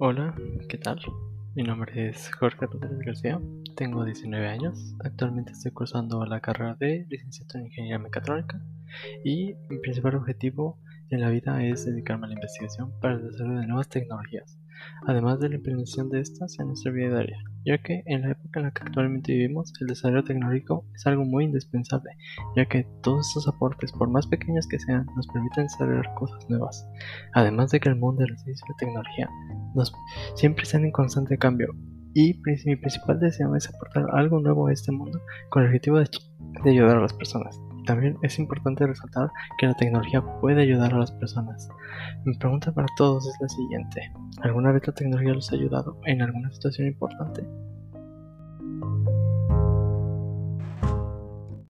Hola, ¿qué tal? Mi nombre es Jorge Rodríguez García, tengo 19 años, actualmente estoy cursando la carrera de licenciatura en Ingeniería Mecatrónica y mi principal objetivo en la vida es dedicarme a la investigación para el desarrollo de nuevas tecnologías, además de la implementación de estas en nuestra vida diaria, ya que en la época en la que actualmente vivimos el desarrollo tecnológico es algo muy indispensable, ya que todos estos aportes, por más pequeños que sean, nos permiten desarrollar cosas nuevas, además de que el mundo de la tecnología siempre están en constante cambio y mi principal deseo es aportar algo nuevo a este mundo con el objetivo de ayudar a las personas. También es importante resaltar que la tecnología puede ayudar a las personas. Mi pregunta para todos es la siguiente. ¿Alguna vez la tecnología los ha ayudado en alguna situación importante?